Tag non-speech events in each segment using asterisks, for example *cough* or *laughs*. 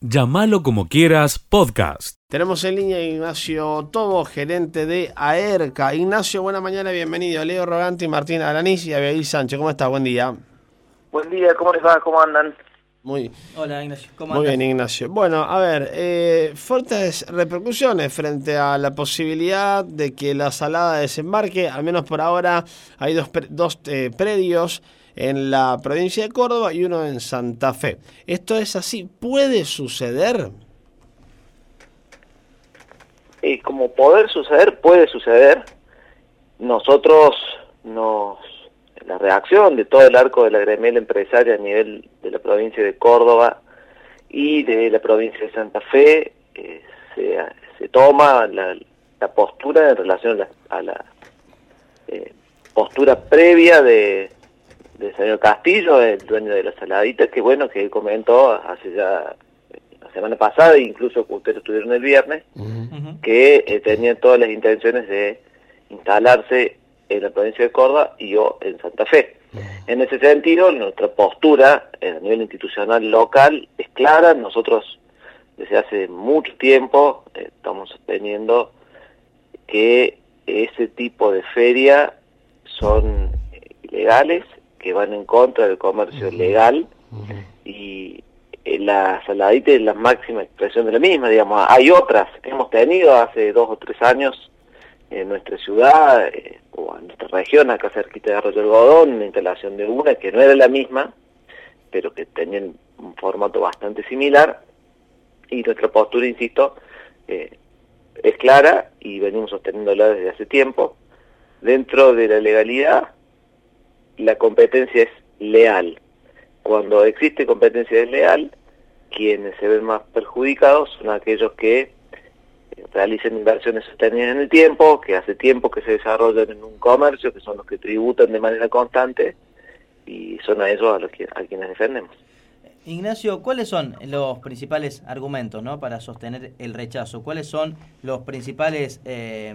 Llámalo como quieras, podcast. Tenemos en línea a Ignacio Tobo, gerente de AERCA. Ignacio, buena mañana, bienvenido. Leo Roganti, Martín Alanís y Abigail Sánchez. ¿Cómo estás? Buen día. Buen día, ¿cómo les va? ¿Cómo andan? Muy, Hola Ignacio, ¿cómo muy andas? bien, Ignacio. Bueno, a ver, eh, fuertes repercusiones frente a la posibilidad de que la salada desembarque. Al menos por ahora hay dos, pre- dos eh, predios en la provincia de Córdoba y uno en Santa Fe. ¿Esto es así? ¿Puede suceder? Eh, como poder suceder, puede suceder. Nosotros nos... La reacción de todo el arco de la gremial empresaria a nivel de la provincia de Córdoba y de la provincia de Santa Fe eh, se, toma la, la postura en relación a la, a la, eh, postura previa de del señor Castillo, el dueño de la saladita, que bueno, que él comentó hace ya eh, la semana pasada, incluso que ustedes estuvieron el viernes, que eh, tenía todas las intenciones de instalarse en la provincia de Córdoba y yo en Santa Fe. En ese sentido, nuestra postura eh, a nivel institucional local es clara. Nosotros desde hace mucho tiempo eh, estamos sosteniendo que ese tipo de feria son ilegales, que van en contra del comercio legal y eh, la saladita es la máxima expresión de la misma, digamos. Hay otras hemos tenido hace dos o tres años en nuestra ciudad eh, o en nuestra región, acá cerquita de Arroyo Algodón, una instalación de una que no era la misma, pero que tenían un formato bastante similar. Y nuestra postura, insisto, eh, es clara y venimos sosteniéndola desde hace tiempo. Dentro de la legalidad, la competencia es leal. Cuando existe competencia desleal, quienes se ven más perjudicados son aquellos que eh, realicen inversiones sostenidas en el tiempo, que hace tiempo que se desarrollan en un comercio, que son los que tributan de manera constante, y son a ellos a los que, a quienes defendemos. Ignacio, ¿cuáles son los principales argumentos ¿no? para sostener el rechazo? ¿Cuáles son los principales eh,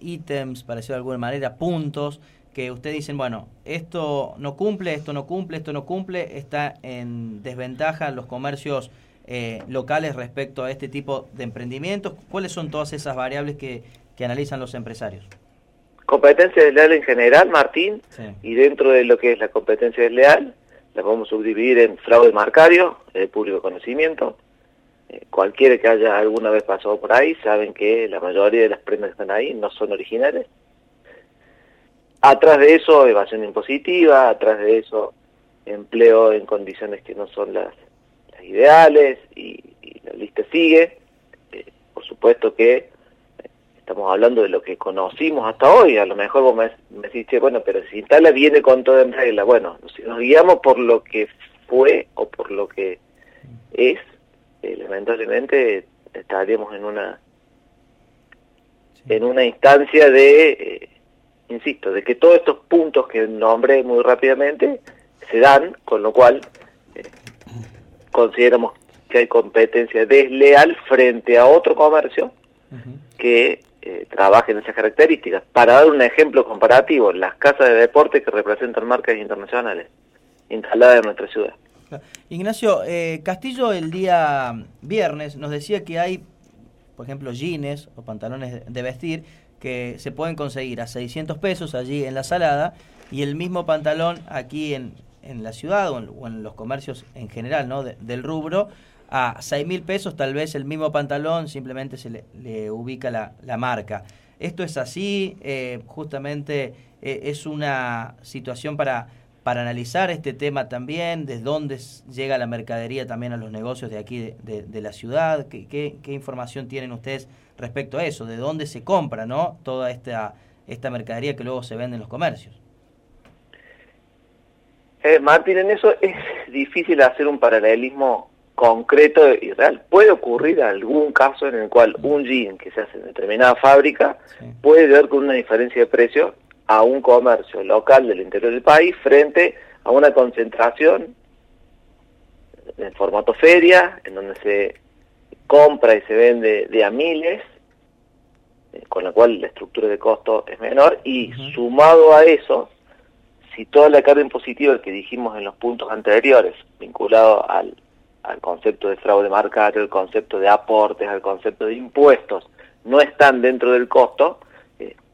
ítems, para decirlo de alguna manera, puntos que ustedes dicen, bueno, esto no cumple, esto no cumple, esto no cumple, está en desventaja los comercios eh, locales respecto a este tipo de emprendimientos? ¿Cuáles son todas esas variables que, que analizan los empresarios? Competencia desleal en general, Martín, Sí. y dentro de lo que es la competencia desleal, la podemos subdividir en fraude marcario, de público conocimiento. Eh, cualquiera que haya alguna vez pasado por ahí saben que la mayoría de las prendas que están ahí no son originales. Atrás de eso, evasión impositiva, atrás de eso, empleo en condiciones que no son las, las ideales, y, y la lista sigue. Eh, por supuesto que eh, estamos hablando de lo que conocimos hasta hoy, a lo mejor vos me, me decís, "Che, bueno, pero si Intala viene con todo en regla, bueno, si nos guiamos por lo que fue o por lo que es, eh, lamentablemente estaríamos en una en una instancia de, eh, insisto, de que todos estos puntos que nombré muy rápidamente se dan, con lo cual eh, consideramos que hay competencia desleal frente a otro comercio que eh, trabaje en esas características. Para dar un ejemplo comparativo, las casas de deporte que representan marcas internacionales instaladas en nuestra ciudad. Ignacio, eh, Castillo el día viernes nos decía que hay, por ejemplo, jeans o pantalones de vestir que se pueden conseguir a 600 pesos allí en la salada y el mismo pantalón aquí en, en la ciudad o en, o en los comercios en general ¿no? De- del rubro a 6 mil pesos, tal vez el mismo pantalón, simplemente se le, ubica la, la marca. Esto es así, eh, justamente eh, es una situación para, para analizar este tema también, desde dónde llega la mercadería también a los negocios de aquí de, de- de la ciudad, ¿Qué, qué, qué información tienen ustedes respecto a eso, de dónde se compra ¿no? toda esta, esta mercadería que luego se vende en los comercios. Eh, Martín, en eso es difícil hacer un paralelismo concreto y real. Puede ocurrir algún caso en el cual un jean que se hace en determinada fábrica Sí. puede ver con una diferencia de precio a un comercio local del interior del país frente a una concentración en formato feria, en donde se compra y se vende de a miles, eh, con la cual la estructura de costo es menor, y sumado a eso, si toda la carga impositiva que dijimos en los puntos anteriores, vinculado al al concepto de fraude marcario, al concepto de aportes, al concepto de impuestos, no están dentro del costo,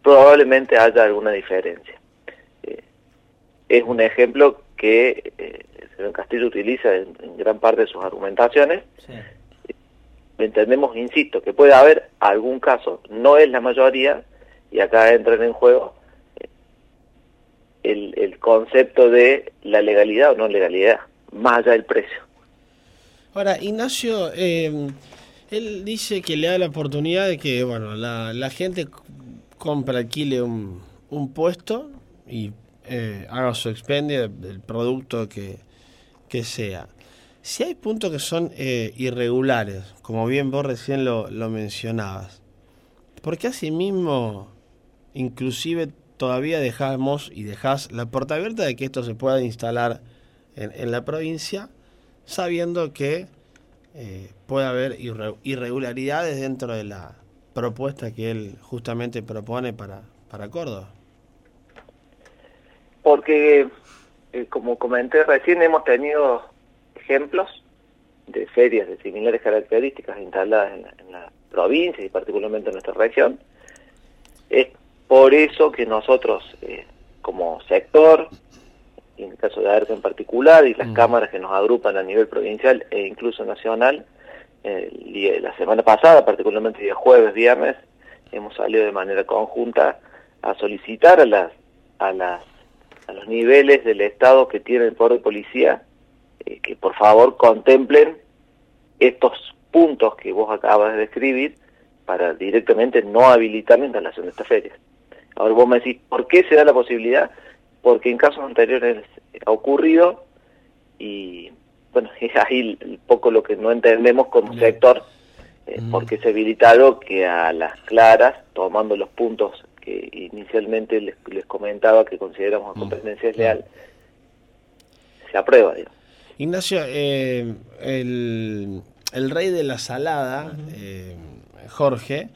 probablemente haya alguna diferencia. Eh, es un ejemplo que eh, el señor Castillo utiliza en, gran parte de sus argumentaciones. Entendemos, insisto, que puede haber algún caso, no es la mayoría, y acá entran en juego el, el concepto de la legalidad o no legalidad, más allá del precio. Ahora, Ignacio, eh, él dice que le da la oportunidad de que, bueno, la, la gente compra, alquile un, un puesto y eh, haga su expendio del producto que, que, sea. Si hay puntos que son eh, irregulares, como bien vos recién lo, lo mencionabas, ¿por qué asimismo, inclusive todavía dejamos y dejás la puerta abierta de que esto se pueda instalar en, en la provincia, sabiendo que eh, puede haber irregularidades dentro de la propuesta que él justamente propone para, para Córdoba. Porque, eh, como comenté recién, hemos tenido ejemplos de ferias de similares características instaladas en la, en la provincia y particularmente en nuestra región. Es por eso que nosotros, eh, como sector, en el caso de AERTE en particular, y las mm. cámaras que nos agrupan a nivel provincial e incluso nacional, la semana pasada, particularmente día jueves, viernes, hemos salido de manera conjunta a solicitar a las a las a los niveles del Estado que tiene el poder de policía eh, que por favor contemplen estos puntos que vos acabas de describir para directamente no habilitar la instalación de estas ferias. Ahora vos me decís, ¿por qué se da la posibilidad? porque en casos anteriores ha ocurrido y bueno, es *laughs* ahí un poco lo que no entendemos como sector, eh, mm. porque se habilita algo que a las claras, tomando los puntos que inicialmente les, comentaba que consideramos a mm. competencia leal, se aprueba. Ignacio, eh, el, el, rey de la salada, eh, Jorge,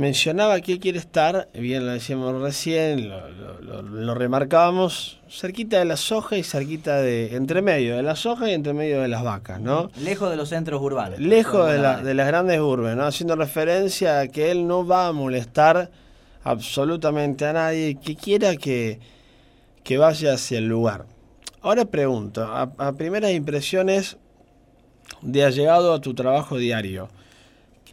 mencionaba que quiere estar, bien lo decíamos recién, lo, remarcábamos, cerquita de la soja y cerquita de, entre medio de la soja y entre medio de las vacas, ¿no? Lejos de los centros urbanos. Lejos de, de las grandes urbes, ¿no? Haciendo referencia a que él no va a molestar absolutamente a nadie que quiera que, que vaya hacia el lugar. Ahora pregunto, a, a primeras impresiones de llegado a tu trabajo diario,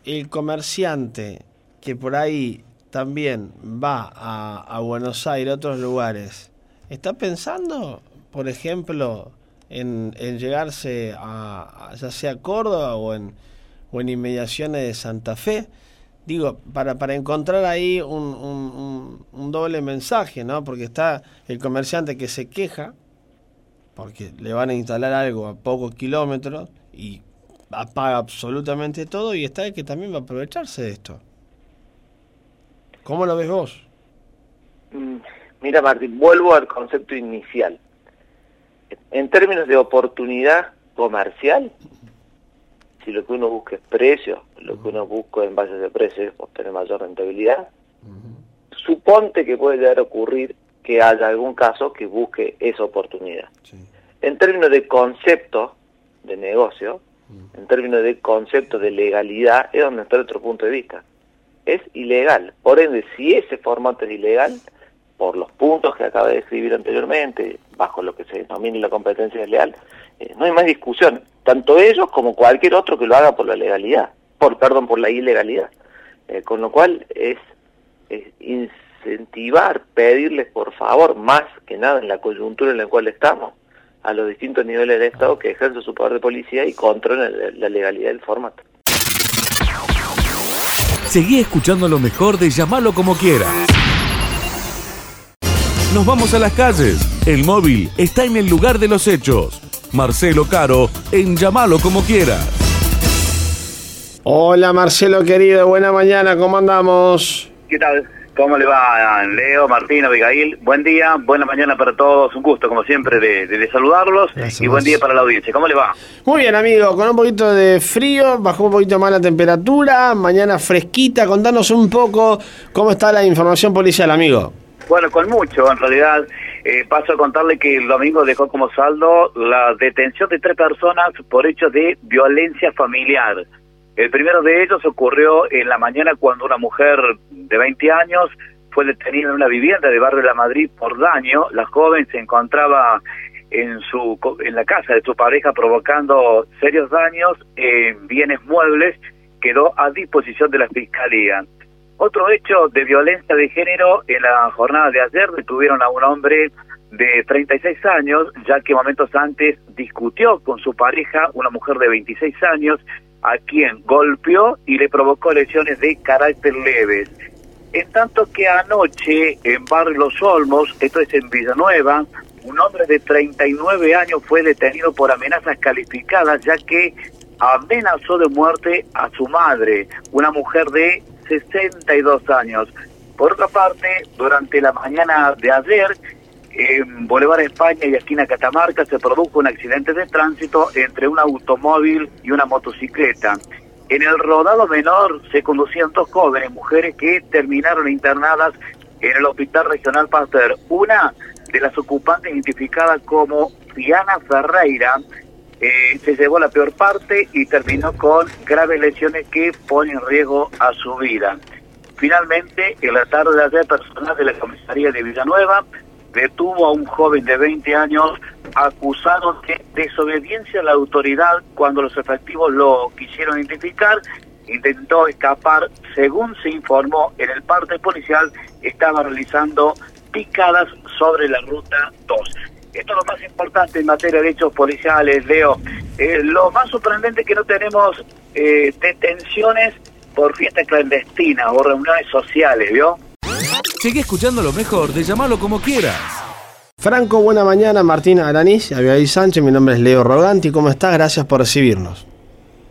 el comerciante que por ahí también va a, Buenos Aires, a otros lugares, ¿está pensando, por ejemplo, en, llegarse a, ya sea Córdoba o en, o en inmediaciones de Santa Fe? Digo, para, para encontrar ahí un, un, doble mensaje, ¿no? Porque está el comerciante que se queja, porque le van a instalar algo a pocos kilómetros y apaga absolutamente todo, y está el que también va a aprovecharse de esto. ¿Cómo lo ves vos? Mm, mira, Martín, vuelvo al concepto inicial. En términos de oportunidad comercial, si lo que uno busca es precio, lo que uno busca en base de precios es obtener mayor rentabilidad, suponte que puede llegar a ocurrir que haya algún caso que busque esa oportunidad. En términos de concepto de negocio, en términos de concepto de legalidad, es donde está otro punto de vista es ilegal. Por ende, si ese formato es ilegal, por los puntos que acaba de describir anteriormente, bajo lo que se denomina la competencia desleal, eh, no hay más discusión. Tanto ellos como cualquier otro que lo haga por la legalidad, por perdón, por la ilegalidad. Eh, con lo cual es, incentivar, pedirles por favor, más que nada en la coyuntura en la cual estamos, a los distintos niveles del Estado que ejercen su poder de policía y controlen la legalidad del formato. Seguí escuchando lo mejor de llamarlo como quieras. Nos vamos a las calles. El móvil está en el lugar de los hechos. Marcelo Caro en Llamalo como quieras. Hola Marcelo querido, buena mañana, ¿cómo andamos? ¿Qué tal? ¿Cómo le va, Leo, Martín, Abigail? Buen día, buena mañana para todos. Un gusto, como siempre, de, saludarlos. Y buen día para la audiencia. ¿Cómo le va? Muy bien, amigo. Con un poquito de frío, bajó un poquito más la temperatura. Mañana fresquita. Contanos un poco cómo está la información policial, amigo. Bueno, con mucho, en realidad. Eh, paso a contarle que el domingo dejó como saldo la detención de tres personas por hechos de violencia familiar. El primero de ellos ocurrió en la mañana cuando una mujer de 20 años fue detenida en una vivienda de Barrio de la Madrid por daño. La joven se encontraba en su en la casa de su pareja provocando serios daños en bienes muebles quedó a disposición de la fiscalía. Otro hecho de violencia de género en la jornada de ayer detuvieron a un hombre de 36 años, ya que momentos antes discutió con su pareja, una mujer de 26 años, a quien golpeó y le provocó lesiones de carácter leves. En tanto que anoche en Barrio Los Olmos, esto es en Villanueva, un hombre de 39 años fue detenido por amenazas calificadas, ya que amenazó de muerte a su madre, una mujer de 62 años. Por otra parte, durante la mañana de ayer, en Boulevard España y esquina Catamarca se produjo un accidente de tránsito entre un automóvil y una motocicleta. En el rodado menor se conducían dos jóvenes mujeres que terminaron internadas en el Hospital Regional Pasteur. Una de las ocupantes identificada como Diana Ferreira eh, se llevó la peor parte y terminó con graves lesiones que ponen en riesgo a su vida. Finalmente, en la tarde de ayer, personal de la comisaría de Villanueva detuvo a un joven de 20 años acusado de desobediencia a la autoridad cuando los efectivos lo quisieron identificar. Intentó escapar, según se informó en el parte policial, estaba realizando picadas sobre la ruta 2. Esto es lo más importante en materia de hechos policiales, Leo. Eh, lo más sorprendente es que no tenemos eh, detenciones por fiestas clandestinas o reuniones sociales, ¿vio? Sigue escuchando lo mejor de llamarlo como quieras. Franco, buena mañana. Martín Aranís, Abigail Sánchez, mi nombre es Leo Roganti. ¿Cómo estás? Gracias por recibirnos.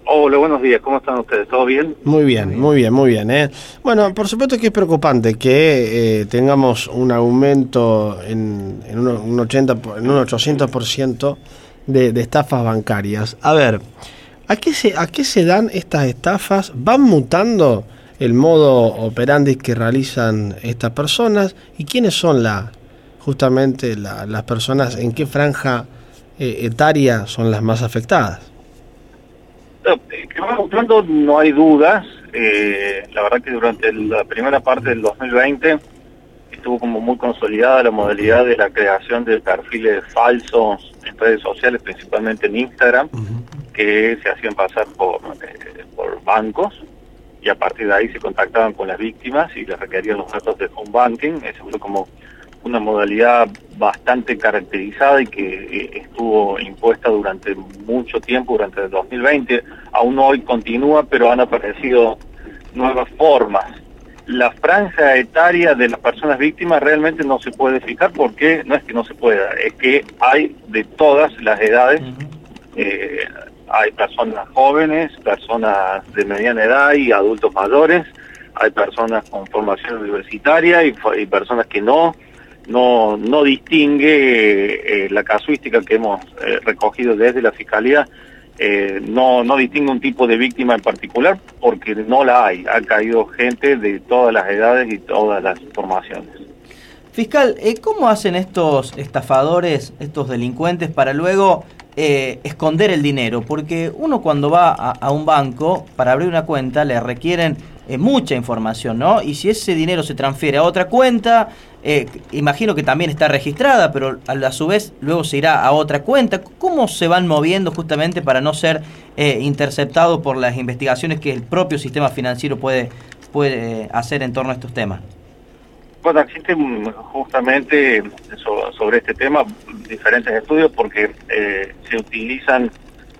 Hola, buenos días. ¿Cómo están ustedes? ¿Todo bien? Muy bien, muy bien, muy bien. ¿eh? Bueno, por supuesto que es preocupante que eh, tengamos un aumento en, en, un, un 80, en un 800% de, de estafas bancarias. A ver, ¿a qué, se, ¿a qué se dan estas estafas? ¿Van mutando el modo operandi que realizan estas personas? ¿Y quiénes son la, justamente la, las personas, en qué franja eh, etaria son las más afectadas? que va mutando no hay dudas. Eh, la verdad que durante la primera parte del 2020 estuvo como muy consolidada la modalidad de la creación de perfiles falsos en redes sociales, principalmente en Instagram, que se hacían pasar por, eh, por bancos y a partir de ahí se contactaban con las víctimas y les requerían los datos de home banking. Eso fue como una modalidad bastante caracterizada y que eh, estuvo impuesta durante mucho tiempo, durante el 2020. Aún hoy continúa, pero han aparecido nuevas formas. La franja etaria de las personas víctimas realmente no se puede fijar porque no es que no se pueda, es que hay de todas las edades. Eh, hay personas jóvenes, personas de mediana edad y adultos mayores, hay personas con formación universitaria y, personas que no, no, no distingue eh, la casuística que hemos eh, recogido desde la Fiscalía, eh, no, no distingue un tipo de víctima en particular porque no la hay. Ha caído gente de todas las edades y todas las formaciones. Fiscal, ¿cómo hacen estos estafadores, estos delincuentes para luego esconder el dinero? Porque uno cuando va a, un banco para abrir una cuenta le requieren eh, mucha información, ¿no? Y si ese dinero se transfiere a otra cuenta, eh, imagino que también está registrada, pero a, a, su vez luego se irá a otra cuenta. ¿Cómo se van moviendo justamente para no ser eh, interceptados por las investigaciones que el propio sistema financiero puede, puede hacer en torno a estos temas? Bueno, existen justamente sobre este tema diferentes estudios porque se utilizan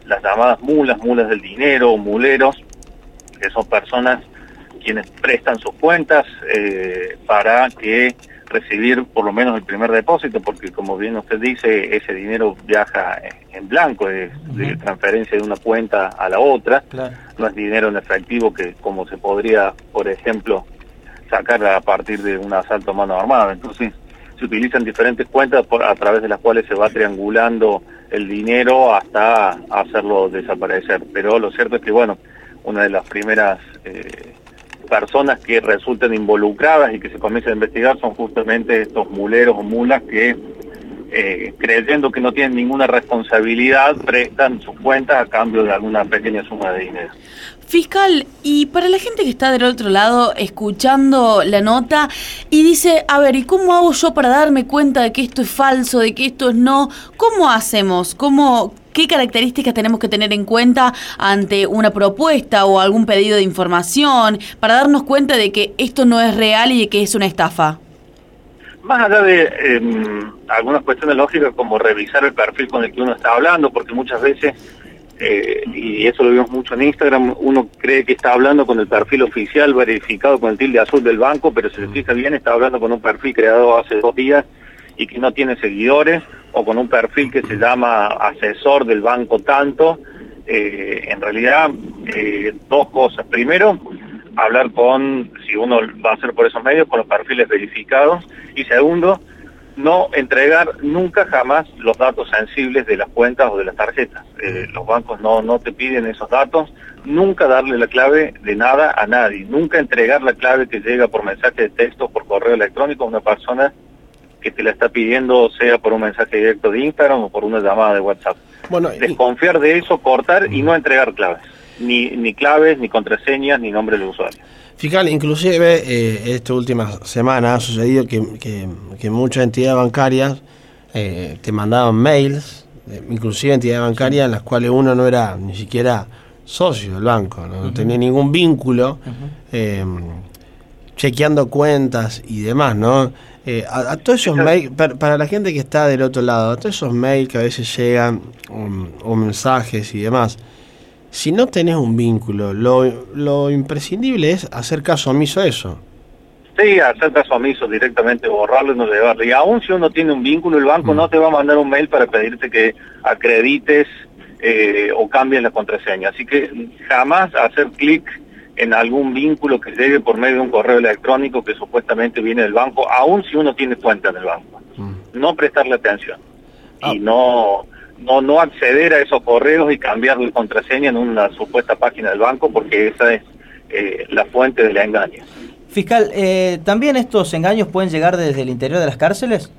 las llamadas mulas, mulas del dinero, muleros, que son personas quienes prestan sus cuentas eh, para que recibir por lo menos el primer depósito, porque como bien usted dice, ese dinero viaja en blanco, es de transferencia de una cuenta a la otra, claro. no es dinero en efectivo que como se podría, por ejemplo, sacar a partir de un asalto a mano armada. Entonces, se utilizan diferentes cuentas por, a través de las cuales se va triangulando el dinero hasta hacerlo desaparecer. Pero lo cierto es que, bueno, una de las primeras... Eh, personas que resultan involucradas y que se comienzan a investigar son justamente estos muleros o mulas que eh, creyendo que no tienen ninguna responsabilidad prestan sus cuentas a cambio de alguna pequeña suma de dinero. Fiscal, y para la gente que está del otro lado escuchando la nota y dice, a ver, ¿y cómo hago yo para darme cuenta de que esto es falso, de que esto es no? ¿Cómo hacemos? ¿Cómo, ¿Qué características tenemos que tener en cuenta ante una propuesta o algún pedido de información para darnos cuenta de que esto no es real y de que es una estafa? Más allá de em, algunas cuestiones lógicas como revisar el perfil con el que uno está hablando, porque muchas veces eh, y eso lo vimos mucho en Instagram, uno cree que está hablando con el perfil oficial verificado con el tilde azul del banco, pero si se fija bien está hablando con un perfil creado hace dos días y que no tiene seguidores, o con un perfil que se llama asesor del banco tanto. Eh, en realidad, eh, dos cosas. Primero, hablar con, si uno va a hacer por esos medios, con los perfiles verificados. Y segundo, no entregar nunca jamás los datos sensibles de las cuentas o de las tarjetas. Eh, los bancos no, no te piden esos datos, nunca darle la clave de nada a nadie, nunca entregar la clave que llega por mensaje de texto, por correo electrónico a una persona que te la está pidiendo, sea por un mensaje directo de Instagram o por una llamada de WhatsApp. Bueno, Desconfiar de eso, cortar y no entregar claves, ni, ni claves, ni contraseñas, ni nombre del usuario. Fiscal, inclusive eh, esta última semana ha sucedido que, que, muchas entidades bancarias eh, te mandaban mails, eh, inclusive entidades bancarias en las cuales uno no era ni siquiera socio del banco, no, tenía ningún vínculo, chequeando cuentas y demás, ¿no? A, todos esos mails, para, la gente que está del otro lado, a todos esos mails que a veces llegan o mensajes y demás, si no tenés un vínculo, lo, imprescindible es hacer caso omiso a eso. Sí, hacer caso omiso directamente, borrarlo y no llevarlo. Y aún si uno tiene un vínculo, el banco mm. no te va a mandar un mail para pedirte que acredites eh, o cambies la contraseña. Así que jamás hacer clic en algún vínculo que llegue por medio de un correo electrónico que supuestamente viene del banco, aún si uno tiene cuenta en el banco. Mm. No prestarle atención. Y ah. no no, no acceder a esos correos y cambiar la contraseña en una supuesta página del banco porque esa es eh, la fuente del engaño. Fiscal, eh, ¿también estos engaños pueden llegar desde el interior de las cárceles?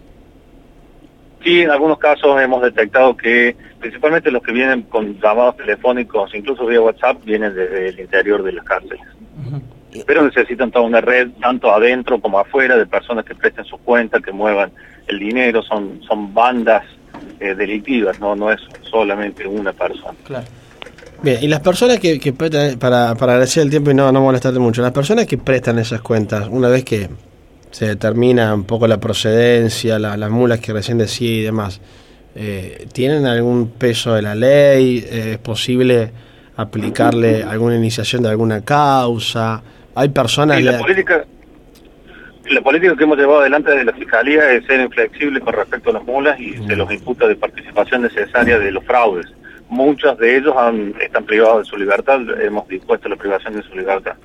Sí, en algunos casos hemos detectado que principalmente los que vienen con llamados telefónicos, incluso vía WhatsApp, vienen desde el interior de las cárceles. Pero necesitan toda una red, tanto adentro como afuera, de personas que presten su cuenta, que muevan el dinero, son, son bandas eh, delictivas, ¿no? no es solamente una persona. Claro. Bien, y las personas que, que prestan, para, para agradecer el tiempo y no, no molestarte mucho, las personas que prestan esas cuentas, una vez que se determina un poco la procedencia, las mulas que recién decía y demás, eh, ¿tienen algún peso de la ley? ¿Es posible aplicarle alguna iniciación de alguna causa? ¿Hay personas... la política la política que hemos llevado adelante de la Fiscalía es ser inflexible con respecto a las mulas y se los imputa de participación necesaria de los fraudes. Muchos de ellos están privados de su libertad, hemos dispuesto la privación de su libertad.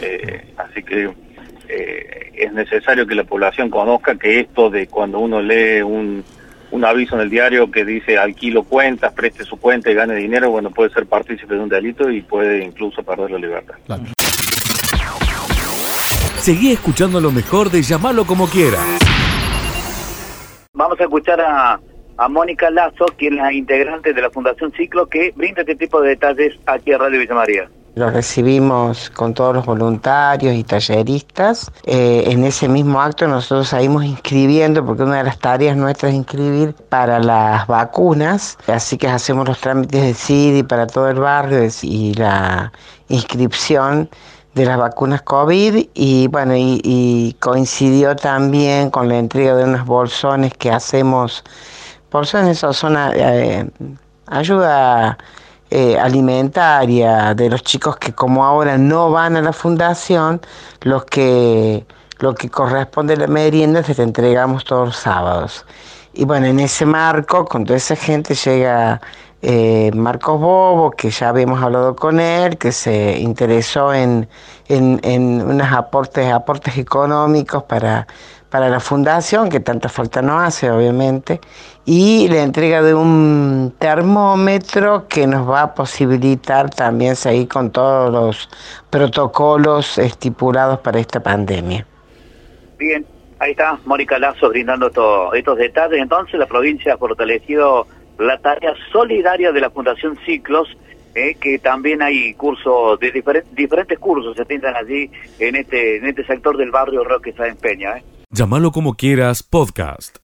Eh, así que eh, es necesario que la población conozca que esto de cuando uno lee un, un aviso en el diario que dice alquilo cuentas, preste su cuenta y gane dinero, bueno, puede ser partícipe de un delito y puede incluso perder la libertad. Seguí escuchando lo mejor de llamarlo como quiera. Vamos a escuchar a, a Mónica Lazo, quien es la integrante de la Fundación Ciclo, que brinda este tipo de detalles aquí a Radio Villa María. Lo recibimos con todos los voluntarios y talleristas. Eh, en ese mismo acto nosotros salimos inscribiendo, porque una de las tareas nuestras es inscribir para las vacunas, así que hacemos los trámites de CIDI para todo el barrio y la inscripción de las vacunas COVID y bueno, y, coincidió también con la entrega de unos bolsones que hacemos, bolsones o son eh, ayuda eh, alimentaria de los chicos que como ahora no van a la fundación, los que lo que corresponde a la merienda se te entregamos todos los sábados. Y bueno, en ese marco, con toda esa gente llega eh, Marcos Bobo, que ya habíamos hablado con él, que se interesó en, en, en unos aportes, aportes económicos para, para la fundación, que tanta falta no hace, obviamente, y la entrega de un termómetro que nos va a posibilitar también seguir con todos los protocolos estipulados para esta pandemia. Bien, ahí está Mónica Lazo brindando estos detalles. Entonces la provincia fortalecido la tarea solidaria de la Fundación Ciclos, eh, que también hay cursos, de diferentes cursos se pintan allí en este, en este sector del barrio Roque Sáenz Peña. Eh. Llámalo como quieras, podcast.